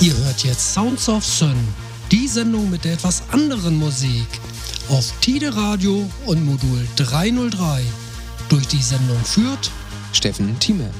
Ihr hört jetzt Sounds of Sun, die Sendung mit der etwas anderen Musik auf Tide Radio und Modul 303. Durch die Sendung führt Steffen Thieme.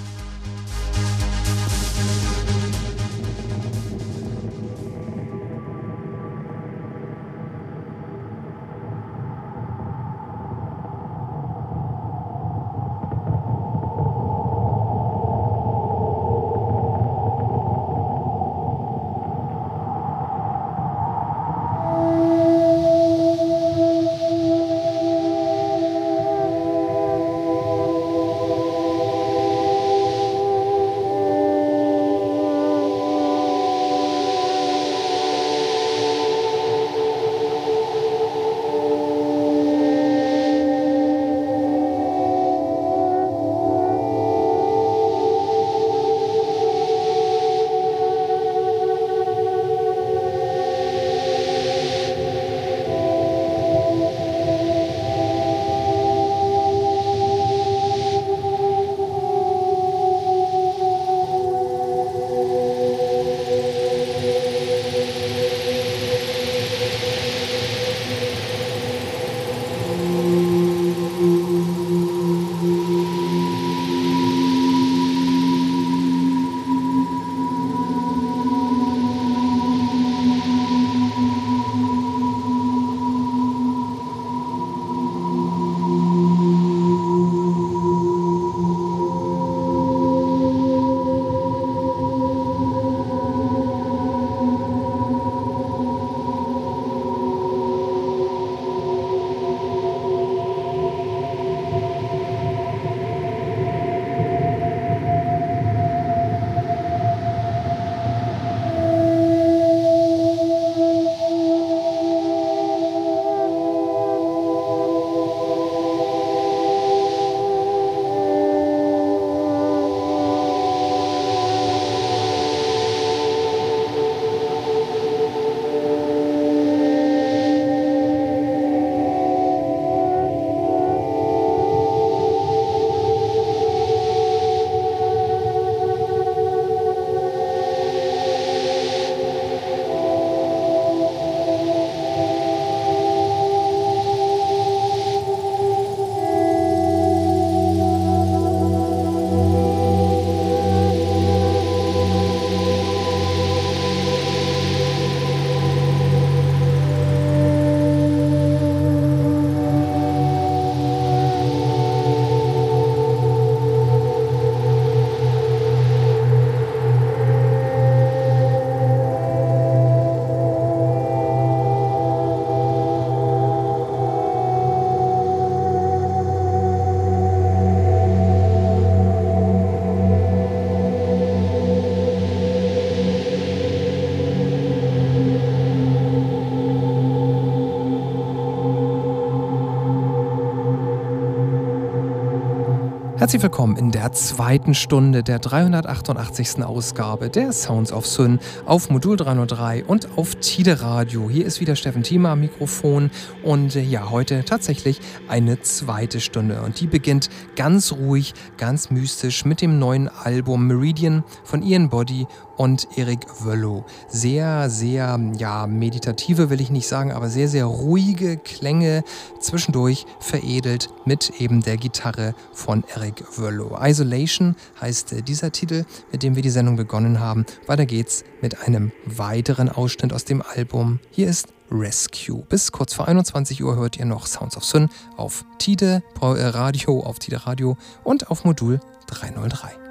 Herzlich willkommen in der zweiten Stunde der 388. Ausgabe der Sounds of Sun auf Modul 303 und auf Tide Radio. Hier ist wieder Steffen Thiemer am Mikrofon und äh, ja, heute tatsächlich eine zweite Stunde und die beginnt ganz ruhig, ganz mystisch mit dem neuen Album Meridian von Ian Body und Erik Wöllow. Sehr, sehr, ja, meditative will ich nicht sagen, aber sehr, sehr ruhige Klänge zwischendurch veredelt mit eben der Gitarre von Erik Wöllow. Isolation heißt äh, dieser Titel, mit dem wir die Sendung begonnen haben. Weiter geht's mit einem weiteren Ausschnitt aus dem Album. Hier ist Rescue. Bis kurz vor 21 Uhr hört ihr noch Sounds of Sun auf Tide äh, Radio, auf Tide Radio und auf Modul 303.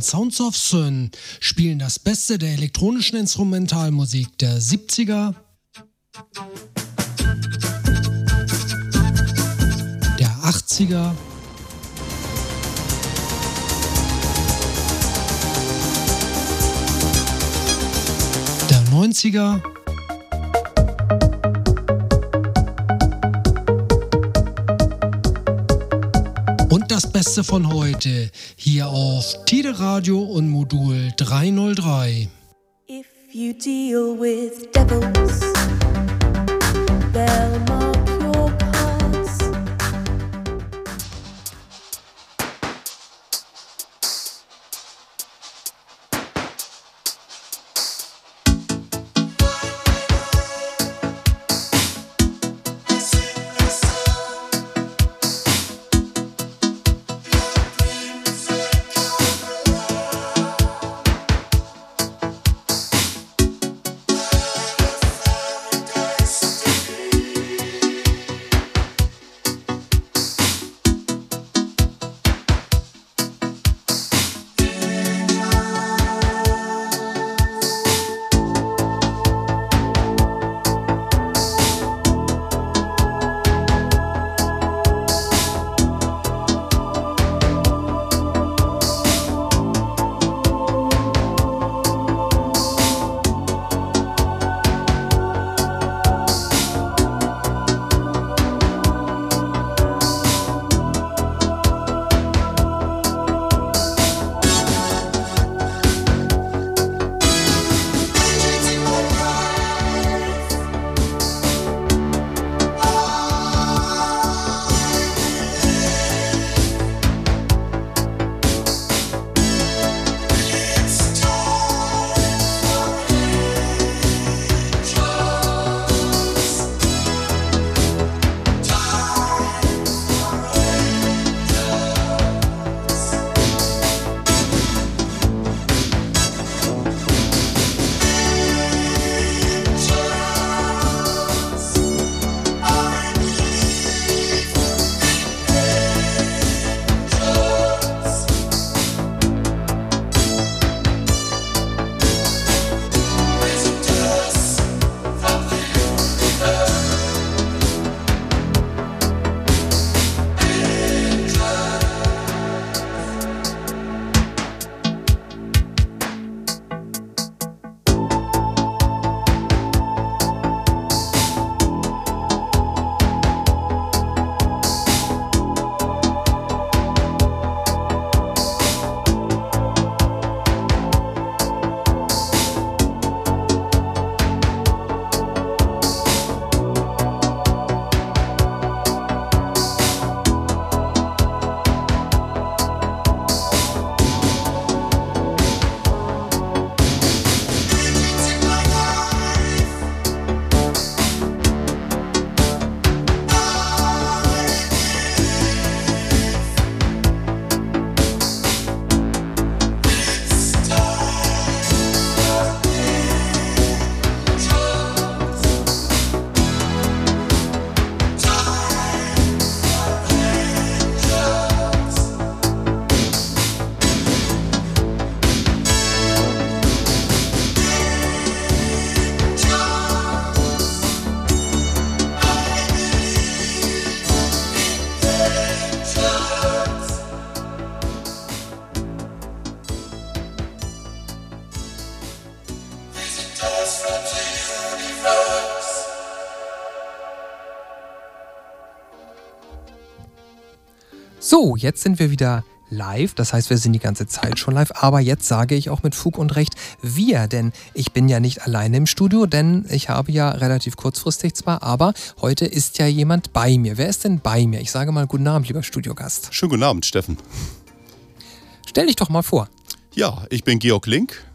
von Sounds of Sun spielen das Beste der elektronischen Instrumentalmusik der 70er, der 80er der 90er Beste von heute hier auf Tide Radio und Modul 303. If you deal with devils, So, jetzt sind wir wieder live. Das heißt, wir sind die ganze Zeit schon live. Aber jetzt sage ich auch mit Fug und Recht wir, denn ich bin ja nicht alleine im Studio, denn ich habe ja relativ kurzfristig zwar, aber heute ist ja jemand bei mir. Wer ist denn bei mir? Ich sage mal guten Abend, lieber Studiogast. Schönen guten Abend, Steffen. Stell dich doch mal vor. Ja, ich bin Georg Link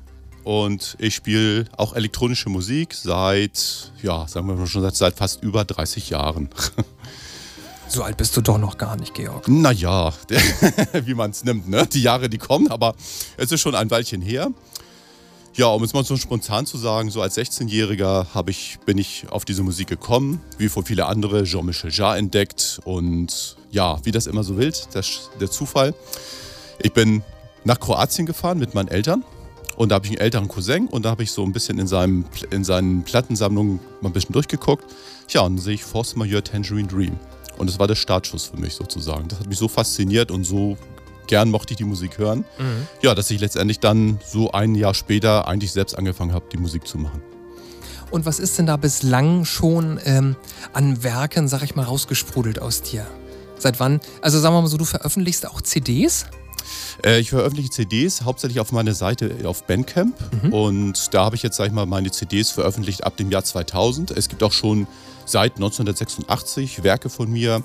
und ich spiele auch elektronische Musik seit, ja, sagen wir mal schon seit, seit fast über 30 Jahren. So alt bist du doch noch gar nicht, Georg. Naja, wie man es nimmt, ne? Die Jahre, die kommen, aber es ist schon ein Weilchen her. Ja, um es mal so spontan zu sagen, so als 16-Jähriger ich, bin ich auf diese Musik gekommen, wie vor viele andere, Jean-Michel Jarre entdeckt und ja, wie das immer so will, das, der Zufall. Ich bin nach Kroatien gefahren mit meinen Eltern. Und da habe ich einen älteren Cousin und da habe ich so ein bisschen in, seinem, in seinen Plattensammlungen mal ein bisschen durchgeguckt. Ja, und dann sehe ich Force Majeure Tangerine Dream. Und das war der Startschuss für mich sozusagen. Das hat mich so fasziniert und so gern mochte ich die Musik hören. Mhm. Ja, dass ich letztendlich dann so ein Jahr später eigentlich selbst angefangen habe, die Musik zu machen. Und was ist denn da bislang schon ähm, an Werken, sag ich mal, rausgesprudelt aus dir? Seit wann? Also sagen wir mal so, du veröffentlichst auch CDs? Äh, ich veröffentliche CDs hauptsächlich auf meiner Seite auf Bandcamp mhm. und da habe ich jetzt, sag ich mal, meine CDs veröffentlicht ab dem Jahr 2000. Es gibt auch schon seit 1986 Werke von mir,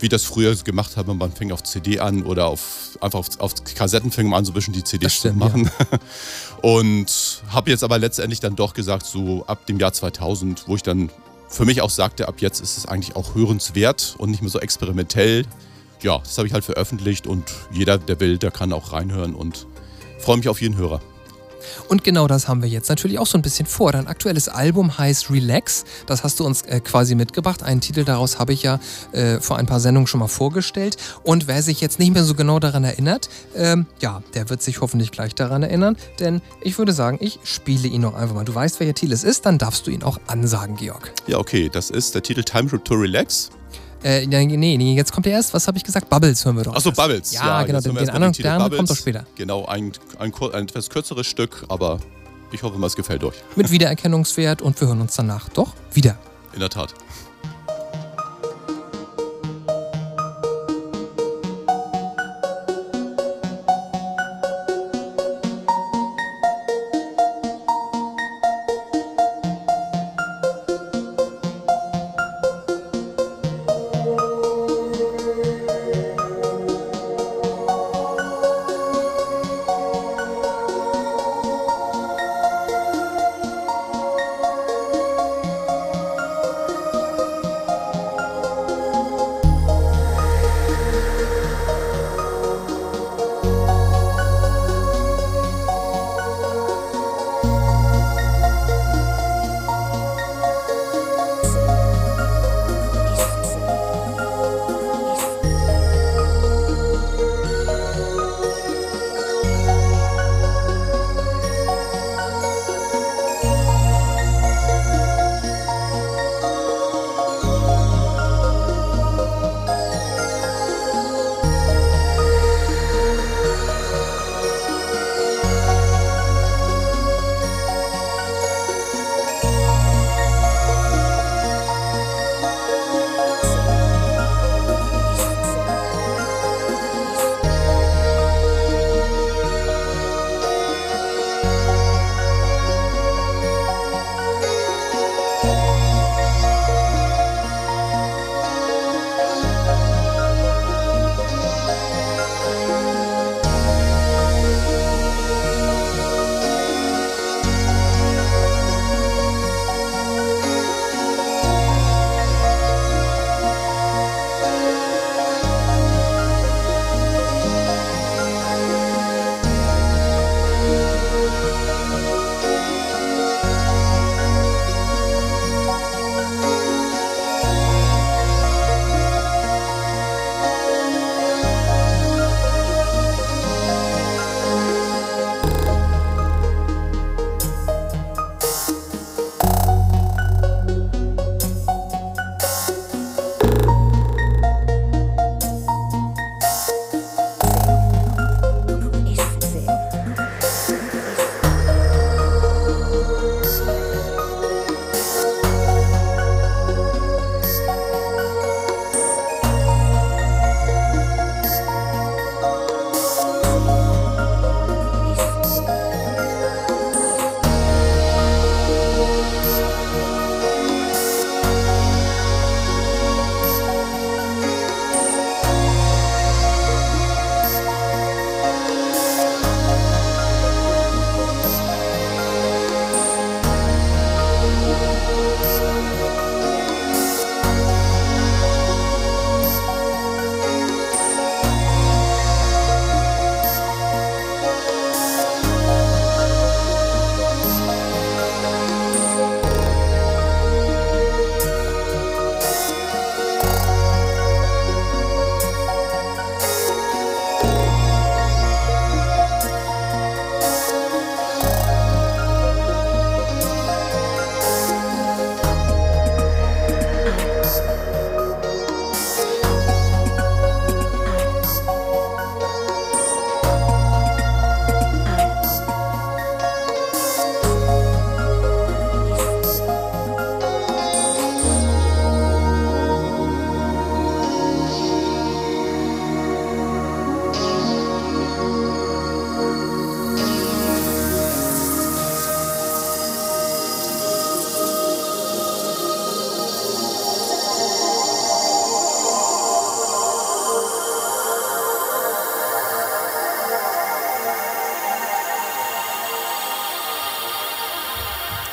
wie das früher gemacht haben. Man fing auf CD an oder auf, einfach auf, auf Kassetten fing man an, so ein bisschen die CDs stimmt, zu machen. Ja. Und habe jetzt aber letztendlich dann doch gesagt, so ab dem Jahr 2000, wo ich dann für mich auch sagte, ab jetzt ist es eigentlich auch hörenswert und nicht mehr so experimentell ja, das habe ich halt veröffentlicht und jeder, der will, der kann auch reinhören und freue mich auf jeden Hörer. Und genau das haben wir jetzt natürlich auch so ein bisschen vor. Dein aktuelles Album heißt Relax. Das hast du uns äh, quasi mitgebracht. Einen Titel daraus habe ich ja äh, vor ein paar Sendungen schon mal vorgestellt. Und wer sich jetzt nicht mehr so genau daran erinnert, ähm, ja, der wird sich hoffentlich gleich daran erinnern. Denn ich würde sagen, ich spiele ihn noch einfach mal. Du weißt, welcher Titel es ist, dann darfst du ihn auch ansagen, Georg. Ja, okay. Das ist der Titel Time to Relax. Äh, nee, nee, jetzt kommt ja erst, was habe ich gesagt? Bubbles hören wir doch. Achso, Bubbles. Ja, ja genau, den, den anderen Stern kommt doch später. Genau, ein, ein, ein, etwas kürzeres Stück, aber ich hoffe mal, es gefällt euch. Mit Wiedererkennungswert und wir hören uns danach doch wieder. In der Tat.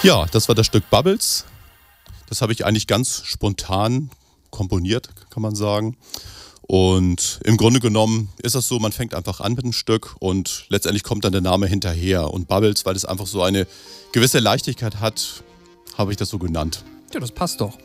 Ja, das war das Stück Bubbles. Das habe ich eigentlich ganz spontan komponiert, kann man sagen. Und im Grunde genommen ist das so, man fängt einfach an mit einem Stück und letztendlich kommt dann der Name hinterher. Und Bubbles, weil es einfach so eine gewisse Leichtigkeit hat, habe ich das so genannt. Ja, das passt doch.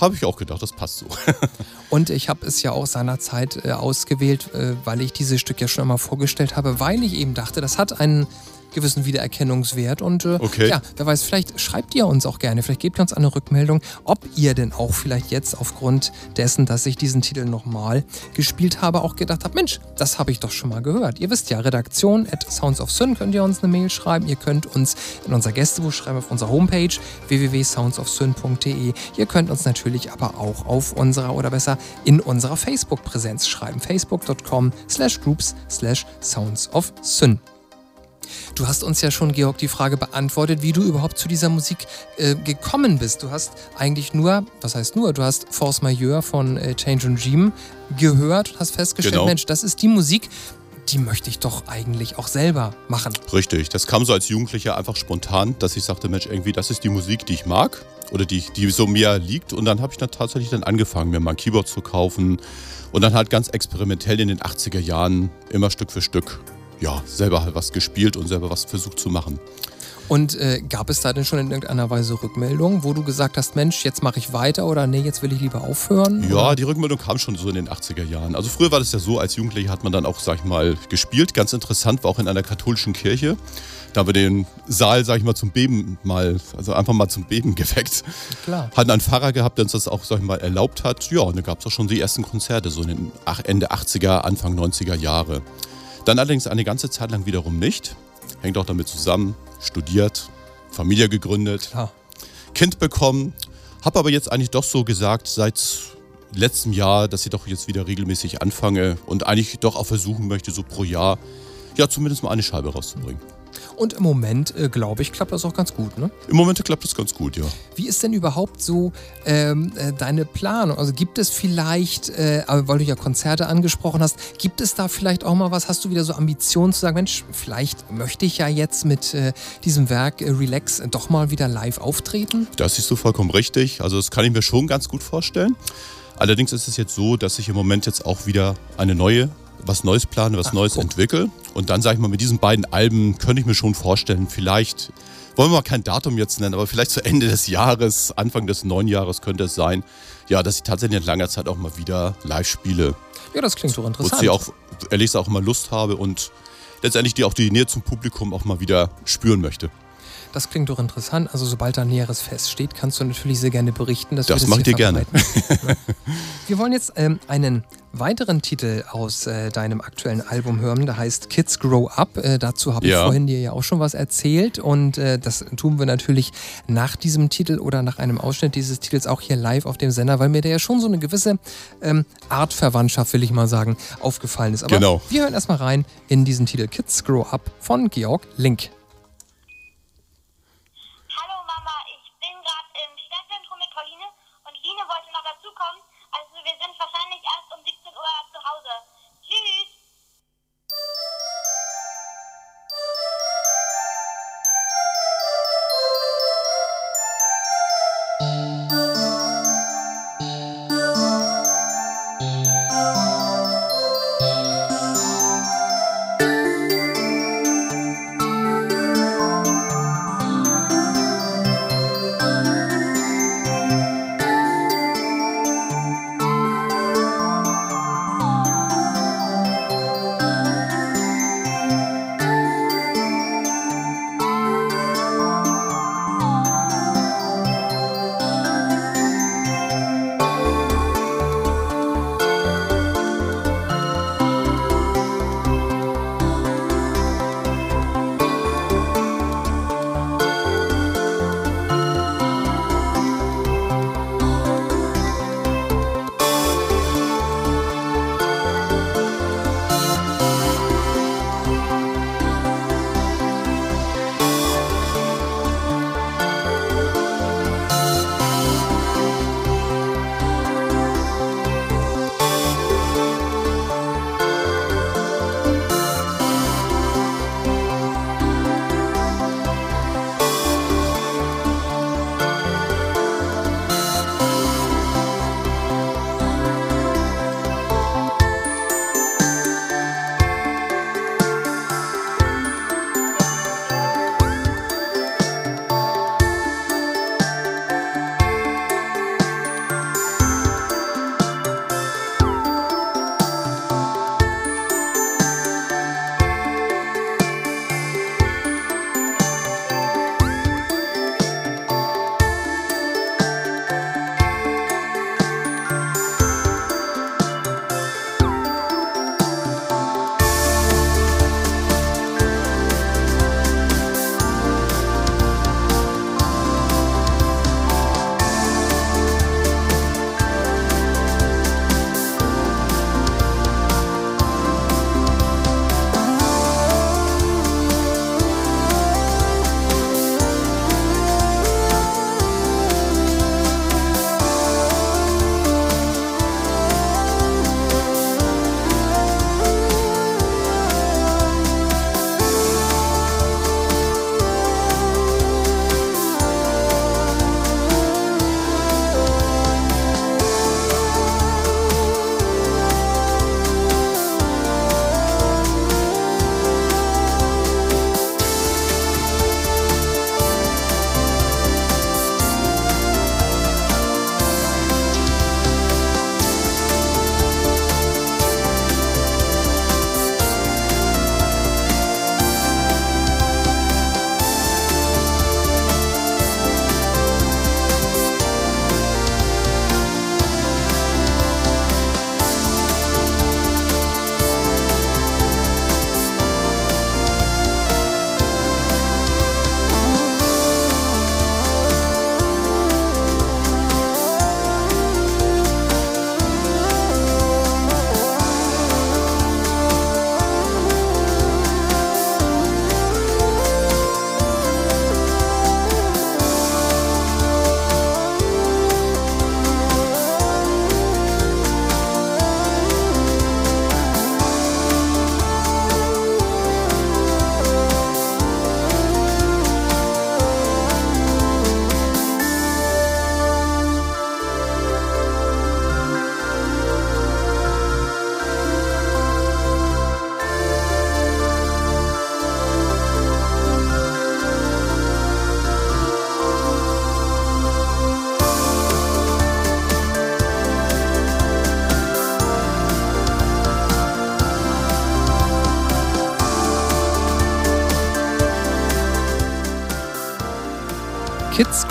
Habe ich auch gedacht, das passt so. und ich habe es ja auch seinerzeit äh, ausgewählt, äh, weil ich dieses Stück ja schon einmal vorgestellt habe, weil ich eben dachte, das hat einen gewissen Wiedererkennungswert. Und äh, okay. ja, wer weiß, vielleicht schreibt ihr uns auch gerne, vielleicht gebt ihr uns eine Rückmeldung, ob ihr denn auch vielleicht jetzt aufgrund dessen, dass ich diesen Titel nochmal gespielt habe, auch gedacht habt, Mensch, das habe ich doch schon mal gehört. Ihr wisst ja, Redaktion at Sounds of Sun könnt ihr uns eine Mail schreiben. Ihr könnt uns in unser Gästebuch schreiben auf unserer Homepage www.soundsofsyn.de. Ihr könnt uns natürlich aber auch auf unserer oder besser in unserer Facebook-Präsenz schreiben. facebook.com slash groups slash sounds of Sun. Du hast uns ja schon, Georg, die Frage beantwortet, wie du überhaupt zu dieser Musik äh, gekommen bist. Du hast eigentlich nur, was heißt nur, du hast Force Majeure von äh, Change Regime gehört und hast festgestellt, genau. Mensch, das ist die Musik, die möchte ich doch eigentlich auch selber machen. Richtig, das kam so als Jugendlicher einfach spontan, dass ich sagte, Mensch, irgendwie, das ist die Musik, die ich mag oder die, die so mir liegt. Und dann habe ich dann tatsächlich dann angefangen, mir mal ein Keyboard zu kaufen und dann halt ganz experimentell in den 80er Jahren immer Stück für Stück ja, selber halt was gespielt und selber was versucht zu machen. Und äh, gab es da denn schon in irgendeiner Weise Rückmeldungen, wo du gesagt hast, Mensch, jetzt mache ich weiter oder nee, jetzt will ich lieber aufhören? Ja, oder? die Rückmeldung kam schon so in den 80er Jahren. Also früher war das ja so, als Jugendlicher hat man dann auch, sag ich mal, gespielt. Ganz interessant war auch in einer katholischen Kirche. Da haben wir den Saal, sag ich mal, zum Beben mal, also einfach mal zum Beben geweckt. Klar. Hatten einen Pfarrer gehabt, der uns das auch, sag ich mal, erlaubt hat. Ja, und da gab es auch schon die ersten Konzerte, so in den Ende 80er, Anfang 90er Jahre. Dann allerdings eine ganze Zeit lang wiederum nicht. Hängt auch damit zusammen, studiert, Familie gegründet, ja. Kind bekommen. Habe aber jetzt eigentlich doch so gesagt, seit letztem Jahr, dass ich doch jetzt wieder regelmäßig anfange und eigentlich doch auch versuchen möchte, so pro Jahr, ja, zumindest mal eine Scheibe rauszubringen. Und im Moment, äh, glaube ich, klappt das auch ganz gut, ne? Im Moment klappt das ganz gut, ja. Wie ist denn überhaupt so ähm, äh, deine Planung? Also gibt es vielleicht, äh, weil du ja Konzerte angesprochen hast, gibt es da vielleicht auch mal was? Hast du wieder so Ambitionen zu sagen, Mensch, vielleicht möchte ich ja jetzt mit äh, diesem Werk äh, Relax äh, doch mal wieder live auftreten? Das ist so vollkommen richtig. Also das kann ich mir schon ganz gut vorstellen. Allerdings ist es jetzt so, dass ich im Moment jetzt auch wieder eine neue was Neues plane, was Ach, Neues guck. entwickle. Und dann sage ich mal, mit diesen beiden Alben könnte ich mir schon vorstellen, vielleicht, wollen wir mal kein Datum jetzt nennen, aber vielleicht zu Ende des Jahres, Anfang des neuen Jahres könnte es sein, ja, dass ich tatsächlich in langer Zeit auch mal wieder live spiele. Ja, das klingt doch interessant. Wozu ich auch, ehrlich gesagt, auch mal Lust habe und letztendlich die auch die Nähe zum Publikum auch mal wieder spüren möchte. Das klingt doch interessant. Also sobald da Näheres feststeht, kannst du natürlich sehr gerne berichten. Dass das mache ich dir gerne. wir wollen jetzt ähm, einen weiteren Titel aus äh, deinem aktuellen Album hören. Der heißt Kids Grow Up. Äh, dazu habe ich ja. vorhin dir ja auch schon was erzählt. Und äh, das tun wir natürlich nach diesem Titel oder nach einem Ausschnitt dieses Titels auch hier live auf dem Sender, weil mir der ja schon so eine gewisse ähm, Artverwandtschaft, will ich mal sagen, aufgefallen ist. Aber genau. wir hören erstmal rein in diesen Titel Kids Grow Up von Georg Link.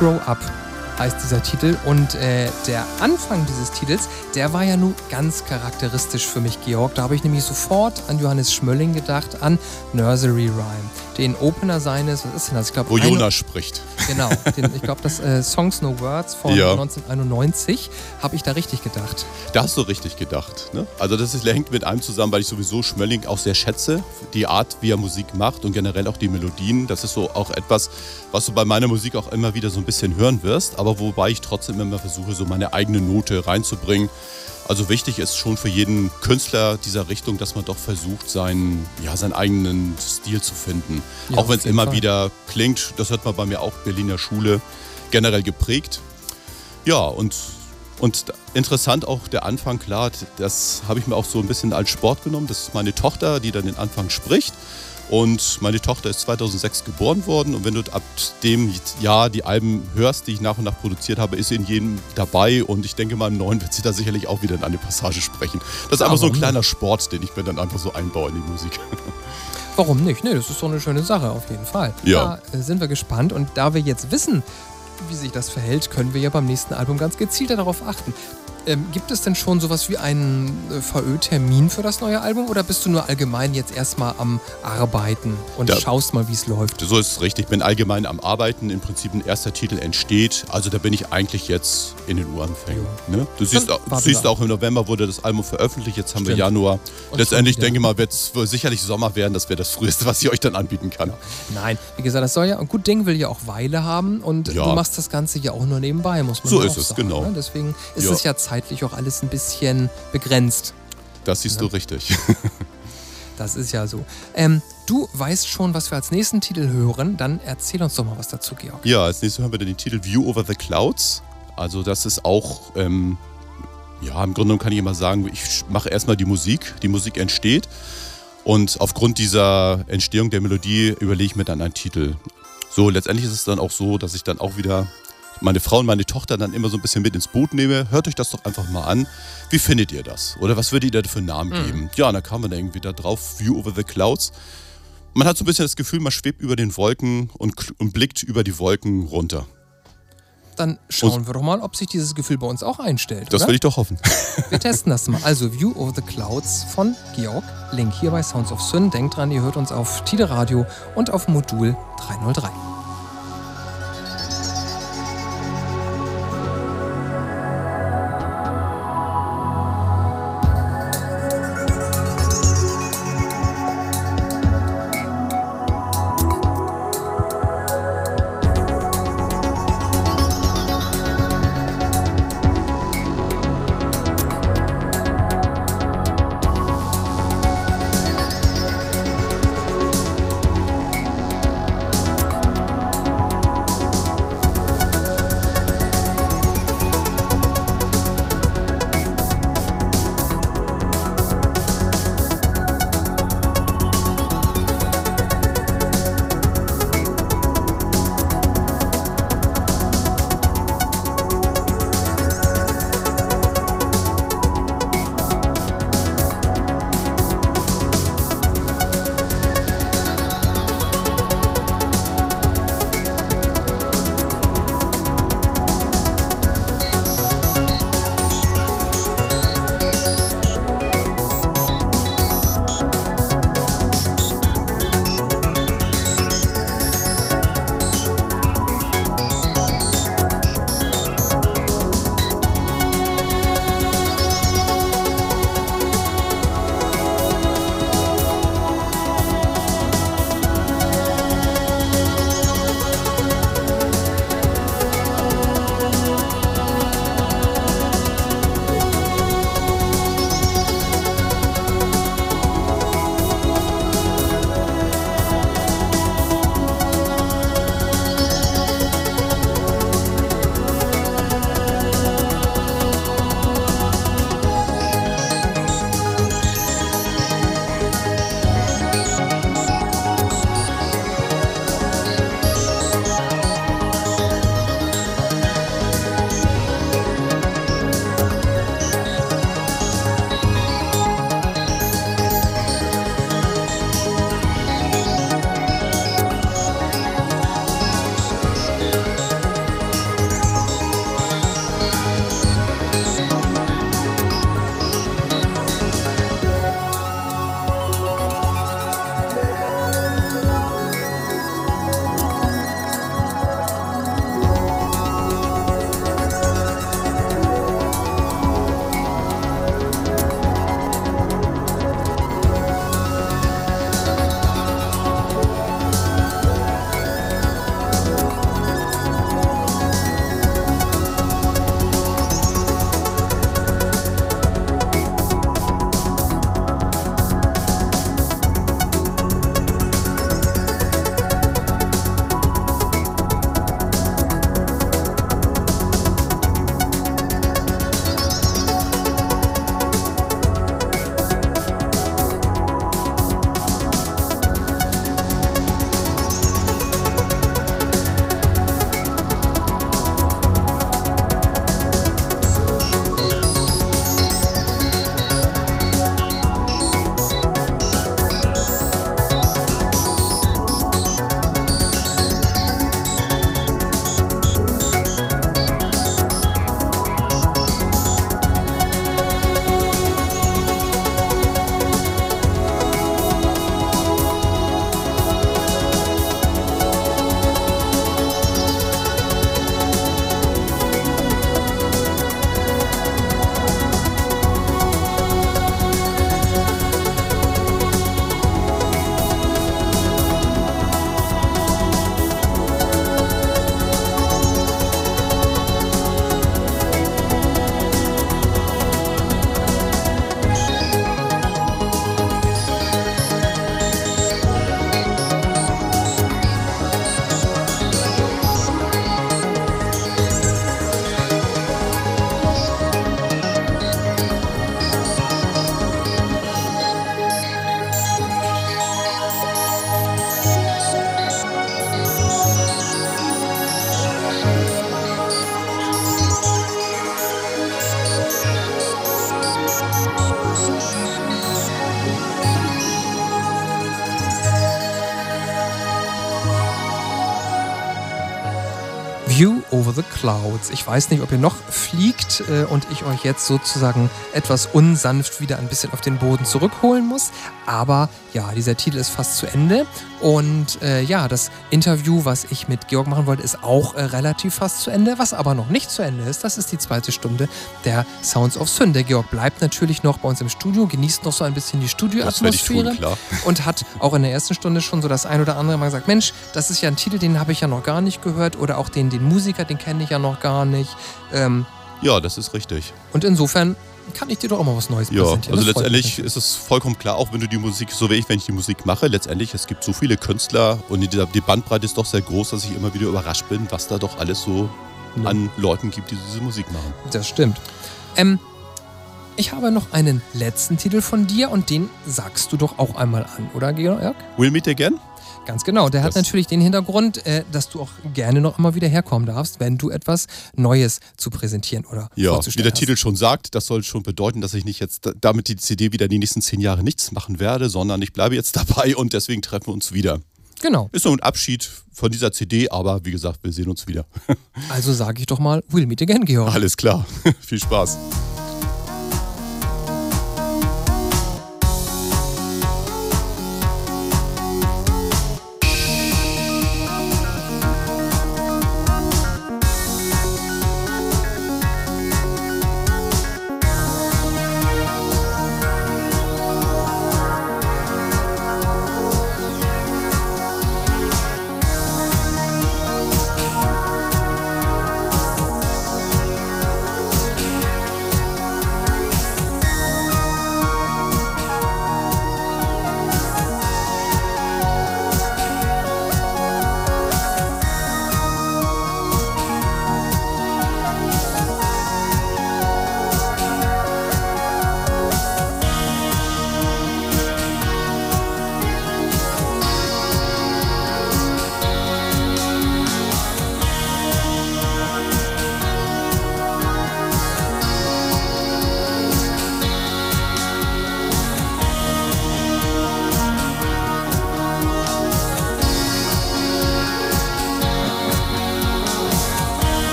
Grow Up heißt dieser Titel. Und äh, der Anfang dieses Titels, der war ja nun ganz charakteristisch für mich, Georg. Da habe ich nämlich sofort an Johannes Schmölling gedacht, an Nursery Rhyme. Den Opener seines, was ist denn das? Ich glaub, Wo Jonas spricht. Genau, den, ich glaube, das äh, Songs No Words von ja. 1991 habe ich da richtig gedacht. Da hast du richtig gedacht. Ne? Also das ist, hängt mit einem zusammen, weil ich sowieso Schmölling auch sehr schätze. Die Art, wie er Musik macht und generell auch die Melodien. Das ist so auch etwas, was du bei meiner Musik auch immer wieder so ein bisschen hören wirst. Aber wobei ich trotzdem immer versuche, so meine eigene Note reinzubringen. Also wichtig ist schon für jeden Künstler dieser Richtung, dass man doch versucht, seinen, ja, seinen eigenen Stil zu finden. Ja, auch wenn es immer Fall. wieder klingt, das hört man bei mir auch Berliner Schule generell geprägt. Ja, und, und interessant auch der Anfang, klar, das habe ich mir auch so ein bisschen als Sport genommen. Das ist meine Tochter, die dann den Anfang spricht. Und meine Tochter ist 2006 geboren worden und wenn du ab dem Jahr die Alben hörst, die ich nach und nach produziert habe, ist sie in jedem dabei und ich denke mal im neuen wird sie da sicherlich auch wieder in eine Passage sprechen. Das ist einfach so ein kleiner Sport, den ich mir dann einfach so einbaue in die Musik. Warum nicht? Nee, das ist doch eine schöne Sache auf jeden Fall. Ja. Da äh, sind wir gespannt und da wir jetzt wissen, wie sich das verhält, können wir ja beim nächsten Album ganz gezielter darauf achten. Ähm, gibt es denn schon sowas wie einen äh, VÖ-Termin für das neue Album oder bist du nur allgemein jetzt erstmal am Arbeiten und da, schaust mal, wie es läuft? So ist es richtig. Ich bin allgemein am Arbeiten. Im Prinzip ein erster Titel entsteht. Also da bin ich eigentlich jetzt in den Uranfängen. Ne? Du siehst, auch, siehst auch im November wurde das Album veröffentlicht. Jetzt haben Stimmt. wir Januar. Und Letztendlich denke ich mal, wird es sicherlich Sommer werden. Das wäre das Früheste, was ich euch dann anbieten kann. Nein, wie gesagt, das soll ja, ein gut Ding will ja auch Weile haben und ja. du machst das Ganze ja auch nur nebenbei, muss man so sagen. So ist es, genau. Ne? Deswegen ist ja. es ja Zeit zeitlich auch alles ein bisschen begrenzt. Das siehst ja. du richtig. das ist ja so. Ähm, du weißt schon, was wir als nächsten Titel hören. Dann erzähl uns doch mal was dazu, Georg. Ja, als nächstes hören wir den Titel View Over the Clouds. Also das ist auch, ähm, ja, im Grunde kann ich immer sagen, ich mache erstmal die Musik. Die Musik entsteht. Und aufgrund dieser Entstehung der Melodie überlege ich mir dann einen Titel. So, letztendlich ist es dann auch so, dass ich dann auch wieder meine Frau und meine Tochter dann immer so ein bisschen mit ins Boot nehme. Hört euch das doch einfach mal an. Wie findet ihr das? Oder was würdet ihr da für einen Namen mhm. geben? Ja, und dann kam man da irgendwie da drauf, View over the Clouds. Man hat so ein bisschen das Gefühl, man schwebt über den Wolken und, und blickt über die Wolken runter. Dann schauen und wir doch mal, ob sich dieses Gefühl bei uns auch einstellt. Das will ich doch hoffen. Wir testen das mal. Also View over the Clouds von Georg. Link hier bei Sounds of Sun. Denkt dran, ihr hört uns auf Tide Radio und auf Modul 303. Clouds. Ich weiß nicht, ob ihr noch fliegt äh, und ich euch jetzt sozusagen etwas unsanft wieder ein bisschen auf den Boden zurückholen muss. Aber ja, dieser Titel ist fast zu Ende. Und äh, ja, das Interview, was ich mit Georg machen wollte, ist auch äh, relativ fast zu Ende. Was aber noch nicht zu Ende ist, das ist die zweite Stunde der Sounds of Syn. Der Georg bleibt natürlich noch bei uns im Studio, genießt noch so ein bisschen die Studioatmosphäre und hat auch in der ersten Stunde schon so das ein oder andere Mal gesagt, Mensch, das ist ja ein Titel, den habe ich ja noch gar nicht gehört oder auch den, den Musiker, den kenne ich ja noch gar nicht. Ähm, ja, das ist richtig. Und insofern kann ich dir doch auch mal was Neues ja, präsentieren. Also letztendlich ist es vollkommen klar, auch wenn du die Musik, so wie ich, wenn ich die Musik mache, letztendlich, es gibt so viele Künstler und die, die Bandbreite ist doch sehr groß, dass ich immer wieder überrascht bin, was da doch alles so ja. an Leuten gibt, die diese Musik machen. Das stimmt. Ähm, ich habe noch einen letzten Titel von dir und den sagst du doch auch einmal an, oder Georg? We'll Meet Again? Ganz genau. Der das hat natürlich den Hintergrund, äh, dass du auch gerne noch immer wieder herkommen darfst, wenn du etwas Neues zu präsentieren oder Ja, wie der hast. Titel schon sagt, das soll schon bedeuten, dass ich nicht jetzt damit die CD wieder die nächsten zehn Jahre nichts machen werde, sondern ich bleibe jetzt dabei und deswegen treffen wir uns wieder. Genau. Ist so ein Abschied von dieser CD, aber wie gesagt, wir sehen uns wieder. also sage ich doch mal, we'll meet again, Georg. Alles klar. Viel Spaß.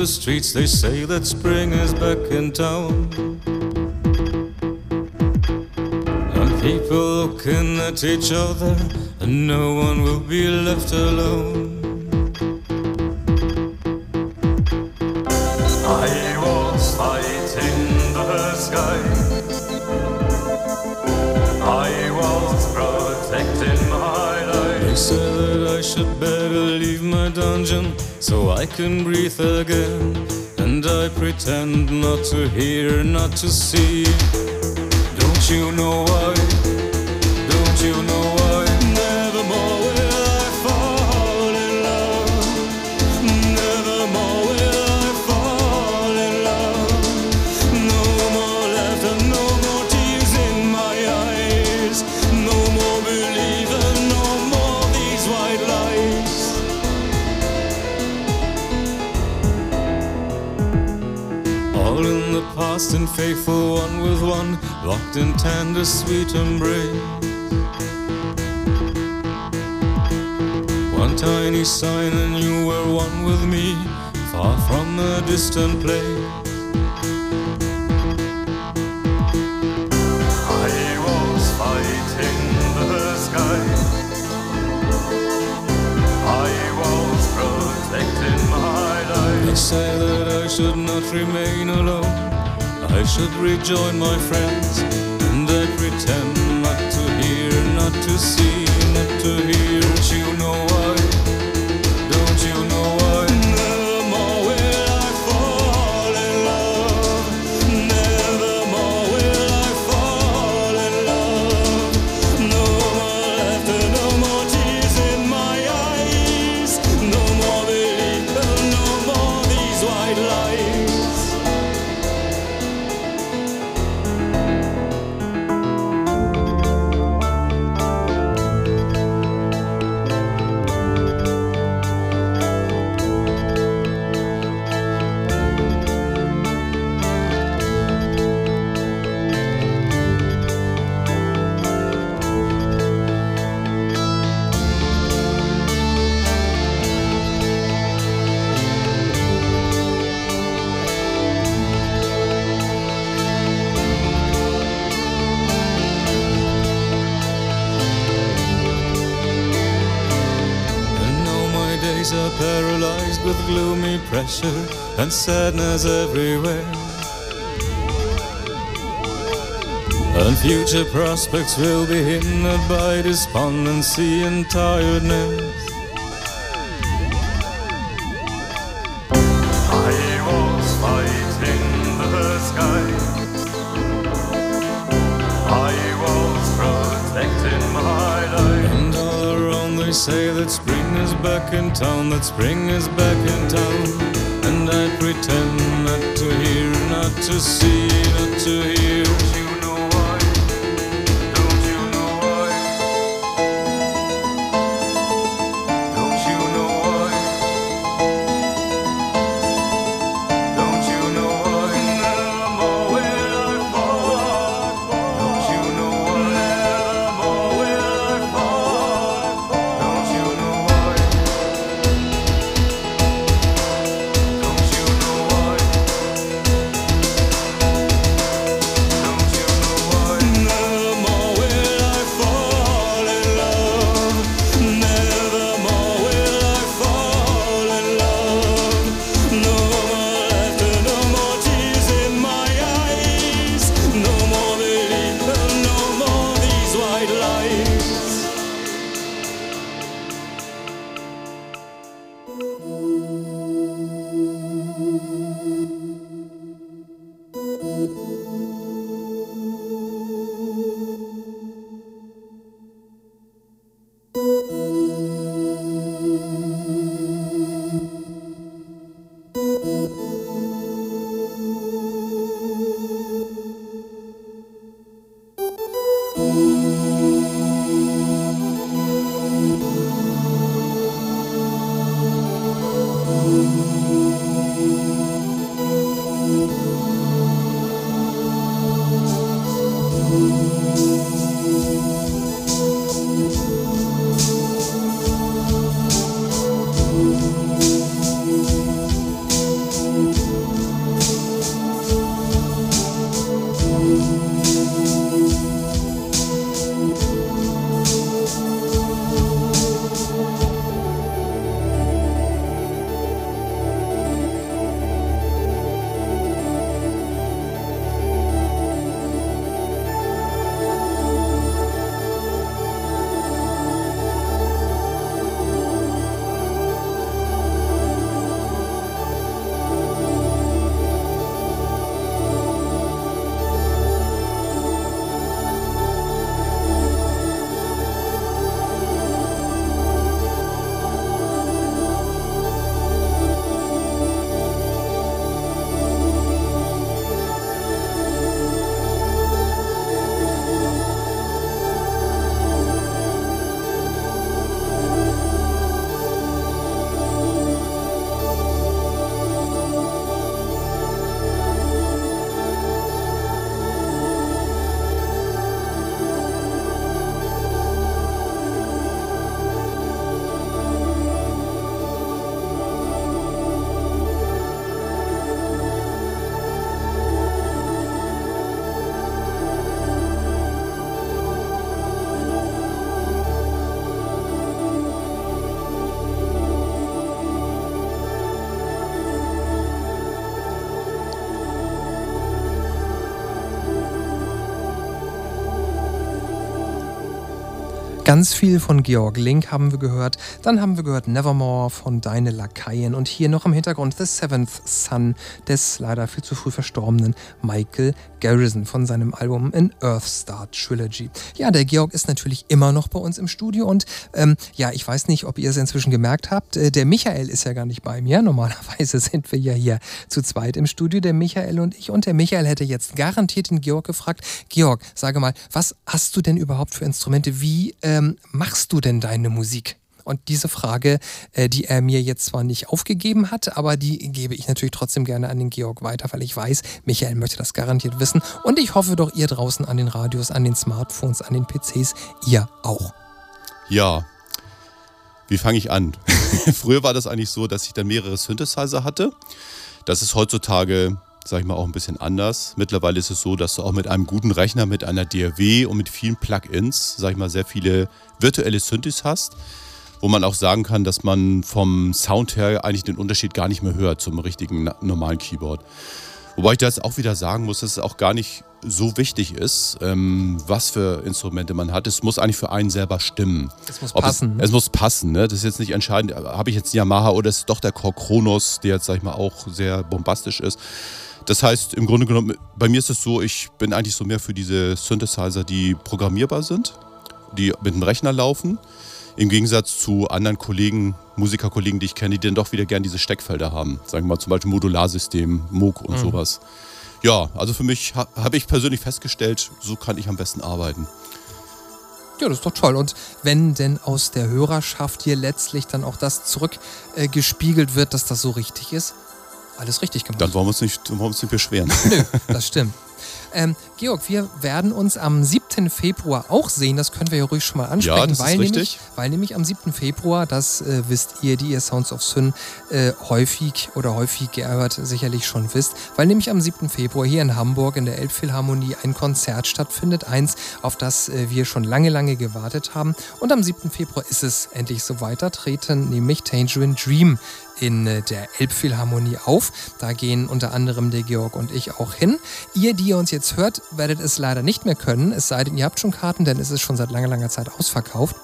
The streets, they say that spring is back in town. And people looking at each other, and no one will be left alone. I was fighting the sky. I was protecting my life. They said that I should better leave my dungeon so I can breathe again. And I pretend not to hear, not to see. Don't you know tender sweet embrace. One tiny sign and you were one with me, far from a distant place. I was fighting the sky. I was protecting my life. They say that I should not remain alone. I should rejoin my friends, pretend not to hear, not to see, pressure and sadness everywhere. And future prospects will be hindered by despondency and tiredness. I was fighting the sky. I was protecting my life. And all around they say that spring is back in town, that spring is back in town. And I pretend not to hear, not to see, not to hear. Ganz viel von Georg Link haben wir gehört. Dann haben wir gehört Nevermore von Deine Lakaien und hier noch im Hintergrund The Seventh Son des leider viel zu früh verstorbenen Michael Garrison von seinem Album An Earthstar Trilogy. Ja, der Georg ist natürlich immer noch bei uns im Studio und ähm, ja, ich weiß nicht, ob ihr es inzwischen gemerkt habt, äh, der Michael ist ja gar nicht bei mir. Normalerweise sind wir ja hier zu zweit im Studio, der Michael und ich. Und der Michael hätte jetzt garantiert den Georg gefragt, Georg, sage mal, was hast du denn überhaupt für Instrumente? Wie ähm, machst du denn deine Musik? Und diese Frage, äh, die er mir jetzt zwar nicht aufgegeben hat, aber die gebe ich natürlich trotzdem gerne an den Georg weiter, weil ich weiß, Michael möchte das garantiert wissen. Und ich hoffe doch, ihr draußen an den Radios, an den Smartphones, an den PCs, ihr auch. Ja, wie fange ich an? Früher war das eigentlich so, dass ich dann mehrere Synthesizer hatte. Das ist heutzutage sag ich mal, auch ein bisschen anders. Mittlerweile ist es so, dass du auch mit einem guten Rechner, mit einer DAW und mit vielen Plugins, sag ich mal, sehr viele virtuelle Synthes hast, wo man auch sagen kann, dass man vom Sound her eigentlich den Unterschied gar nicht mehr hört zum richtigen normalen Keyboard. Wobei ich das auch wieder sagen muss, dass es auch gar nicht so wichtig ist, ähm, was für Instrumente man hat. Es muss eigentlich für einen selber stimmen. Es muss passen. Es, ne? es, muss passen. Ne? Das ist jetzt nicht entscheidend, habe ich jetzt einen Yamaha oder ist es doch der Core Kronos, der jetzt, sag ich mal, auch sehr bombastisch ist. Das heißt, im Grunde genommen, bei mir ist es so, ich bin eigentlich so mehr für diese Synthesizer, die programmierbar sind, die mit dem Rechner laufen. Im Gegensatz zu anderen Kollegen, Musikerkollegen, die ich kenne, die dann doch wieder gern diese Steckfelder haben. Sagen wir mal zum Beispiel Modularsystem, MOOC und mhm. sowas. Ja, also für mich ha, habe ich persönlich festgestellt, so kann ich am besten arbeiten. Ja, das ist doch toll. Und wenn denn aus der Hörerschaft hier letztlich dann auch das zurückgespiegelt äh, wird, dass das so richtig ist, alles richtig gemacht. Dann wollen wir uns nicht, wollen wir uns nicht beschweren. Nö, das stimmt. Ähm, Georg, wir werden uns am 7. Februar auch sehen. Das können wir ja ruhig schon mal ansprechen. Ja, das weil, ist nämlich, richtig. weil nämlich am 7. Februar, das äh, wisst ihr, die ihr Sounds of Syn äh, häufig oder häufig gehört sicherlich schon wisst, weil nämlich am 7. Februar hier in Hamburg in der Elbphilharmonie ein Konzert stattfindet. Eins, auf das äh, wir schon lange, lange gewartet haben. Und am 7. Februar ist es endlich so weiter, treten nämlich Tangerine Dream in äh, der Elbphilharmonie auf. Da gehen unter anderem der Georg und ich auch hin. Ihr, die ihr uns jetzt hört, werdet es leider nicht mehr können, es sei denn, ihr habt schon Karten, denn es ist schon seit langer, langer Zeit ausverkauft.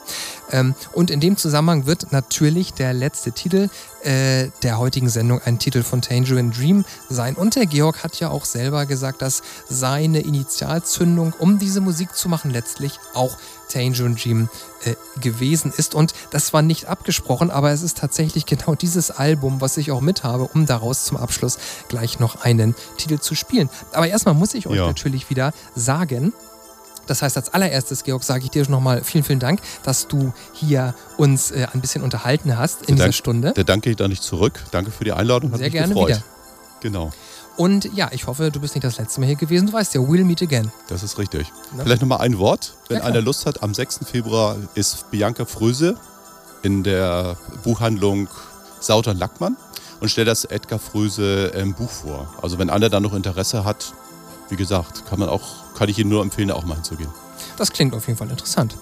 Ähm, und in dem Zusammenhang wird natürlich der letzte Titel äh, der heutigen Sendung ein Titel von Tangerine Dream sein. Und der Georg hat ja auch selber gesagt, dass seine Initialzündung, um diese Musik zu machen, letztlich auch Tangerine Dream äh, gewesen ist. Und das war nicht abgesprochen, aber es ist tatsächlich genau dieses Album, was ich auch mit habe, um daraus zum Abschluss gleich noch einen Titel zu spielen. Aber erstmal muss ich euch ja. natürlich wieder sagen, das heißt, als allererstes, Georg, sage ich dir schon nochmal vielen, vielen Dank, dass du hier uns äh, ein bisschen unterhalten hast in der dieser Dank, Stunde. Der Danke geht da nicht zurück. Danke für die Einladung. Hat Sehr gerne gefreut. wieder. Genau. Und ja, ich hoffe, du bist nicht das letzte Mal hier gewesen. Du weißt ja, we'll meet again. Das ist richtig. Na? Vielleicht nochmal ein Wort. Wenn ja, einer Lust hat, am 6. Februar ist Bianca Fröse in der Buchhandlung Sautern Lackmann und stellt das Edgar Fröse ähm, Buch vor. Also wenn einer da noch Interesse hat, wie gesagt, kann man auch kann ich Ihnen nur empfehlen, da auch mal hinzugehen. Das klingt auf jeden Fall interessant.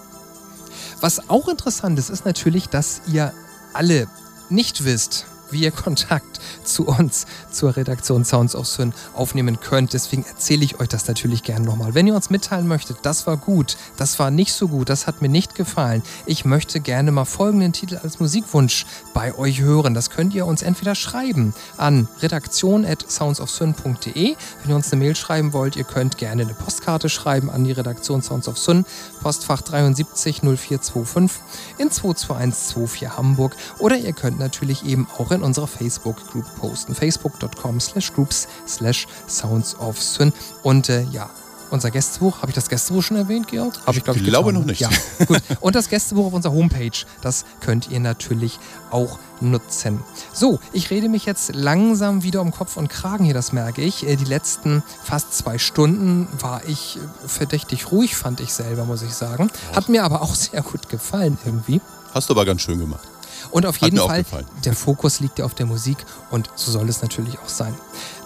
Was auch interessant ist, ist natürlich, dass ihr alle nicht wisst, wie ihr Kontakt zu uns, zur Redaktion Sounds of Swin aufnehmen könnt. Deswegen erzähle ich euch das natürlich gerne nochmal. Wenn ihr uns mitteilen möchtet, das war gut, das war nicht so gut, das hat mir nicht gefallen. Ich möchte gerne mal folgenden Titel als Musikwunsch bei euch hören. Das könnt ihr uns entweder schreiben an redaktion.soundsofsyn.de. Wenn ihr uns eine Mail schreiben wollt, ihr könnt gerne eine Postkarte schreiben an die Redaktion Sounds of Sun, Postfach 73 0425 in 22124 Hamburg. Oder ihr könnt natürlich eben auch in unserer Facebook-Group posten. Facebook.com slash groups slash sounds of Swin. Und äh, ja, unser Gästebuch, habe ich das Gästebuch schon erwähnt, Georg? Hab ich, glaub, ich glaube noch nicht. Ja, gut. Und das Gästebuch auf unserer Homepage, das könnt ihr natürlich auch nutzen. So, ich rede mich jetzt langsam wieder um Kopf und Kragen hier, das merke ich. Äh, die letzten fast zwei Stunden war ich äh, verdächtig ruhig, fand ich selber, muss ich sagen. Hat mir aber auch sehr gut gefallen irgendwie. Hast du aber ganz schön gemacht. Und auf jeden Fall, der Fokus liegt ja auf der Musik und so soll es natürlich auch sein.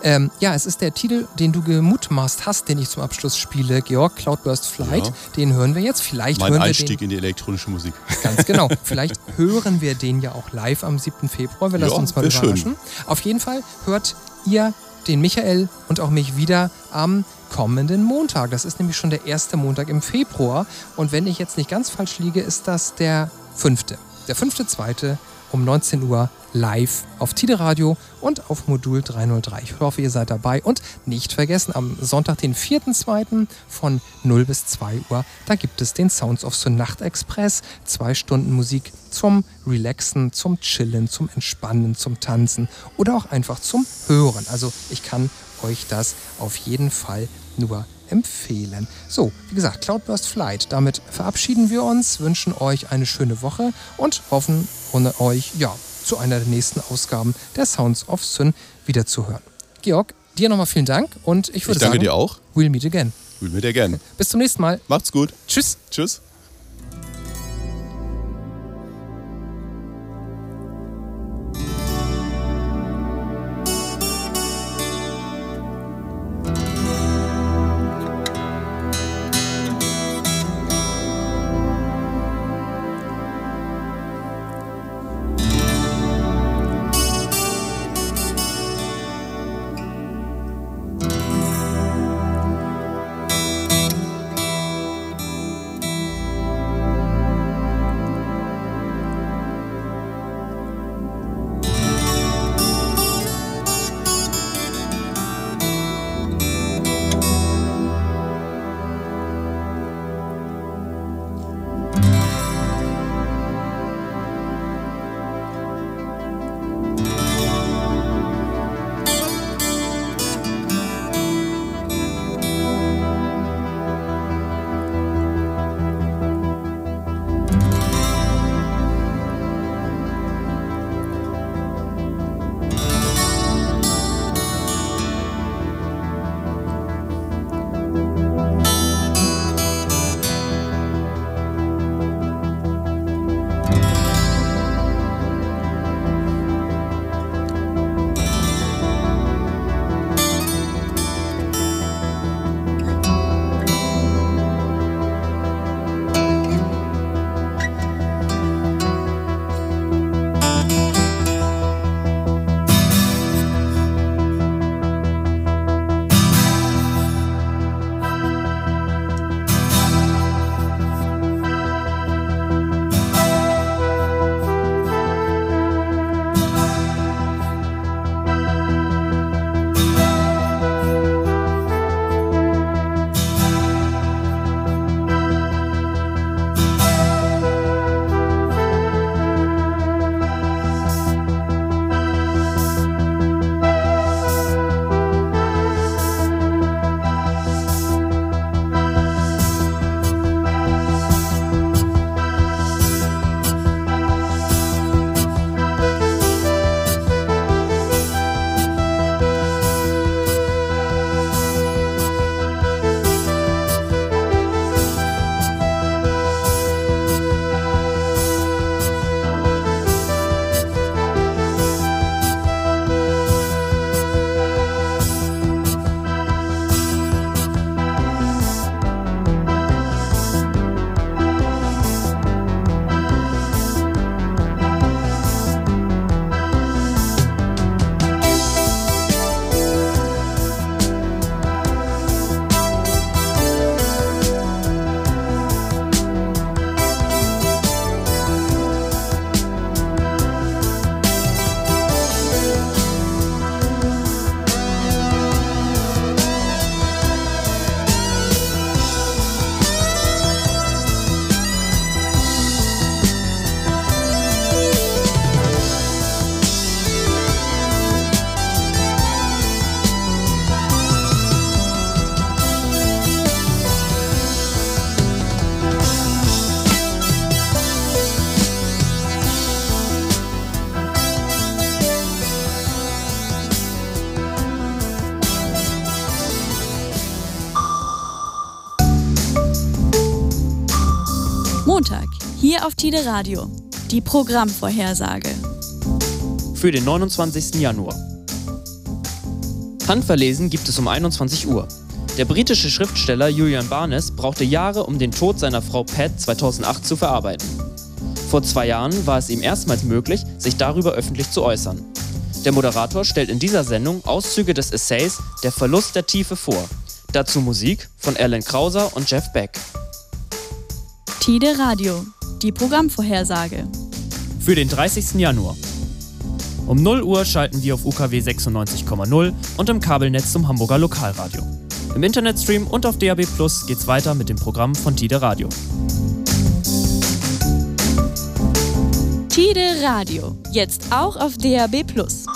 Ähm, ja, es ist der Titel, den du gemutmaßt hast, den ich zum Abschluss spiele, Georg, Cloudburst Flight. Ja. Den hören wir jetzt. Vielleicht mein hören Einstieg wir den, in die elektronische Musik. Ganz genau. Vielleicht hören wir den ja auch live am 7. Februar. Wir lassen ja, uns mal überraschen. Schön. Auf jeden Fall hört ihr den Michael und auch mich wieder am kommenden Montag. Das ist nämlich schon der erste Montag im Februar. Und wenn ich jetzt nicht ganz falsch liege, ist das der fünfte. Der fünfte, zweite um 19 Uhr live auf Tide Radio und auf Modul 303. Ich hoffe, ihr seid dabei und nicht vergessen, am Sonntag, den 4.2. von 0 bis 2 Uhr, da gibt es den Sounds of the Nacht Express. Zwei Stunden Musik zum Relaxen, zum Chillen, zum Entspannen, zum Tanzen oder auch einfach zum Hören. Also ich kann euch das auf jeden Fall nur empfehlen. So, wie gesagt, Cloudburst Flight. Damit verabschieden wir uns, wünschen euch eine schöne Woche und hoffen euch, ja, zu einer der nächsten Ausgaben der Sounds of Sun wiederzuhören. Georg, dir nochmal vielen Dank und ich würde ich danke sagen, dir auch. We'll meet again. We'll meet again. Bis zum nächsten Mal. Macht's gut. Tschüss. Tschüss. Auf Tide Radio. Die Programmvorhersage. Für den 29. Januar. Handverlesen gibt es um 21 Uhr. Der britische Schriftsteller Julian Barnes brauchte Jahre, um den Tod seiner Frau Pat 2008 zu verarbeiten. Vor zwei Jahren war es ihm erstmals möglich, sich darüber öffentlich zu äußern. Der Moderator stellt in dieser Sendung Auszüge des Essays Der Verlust der Tiefe vor, Dazu Musik von Alan Krauser und Jeff Beck. Tide Radio, die Programmvorhersage. Für den 30. Januar. Um 0 Uhr schalten wir auf UKW 96,0 und im Kabelnetz zum Hamburger Lokalradio. Im Internetstream und auf DAB Plus geht's weiter mit dem Programm von Tide Radio. Tide Radio, jetzt auch auf DAB Plus.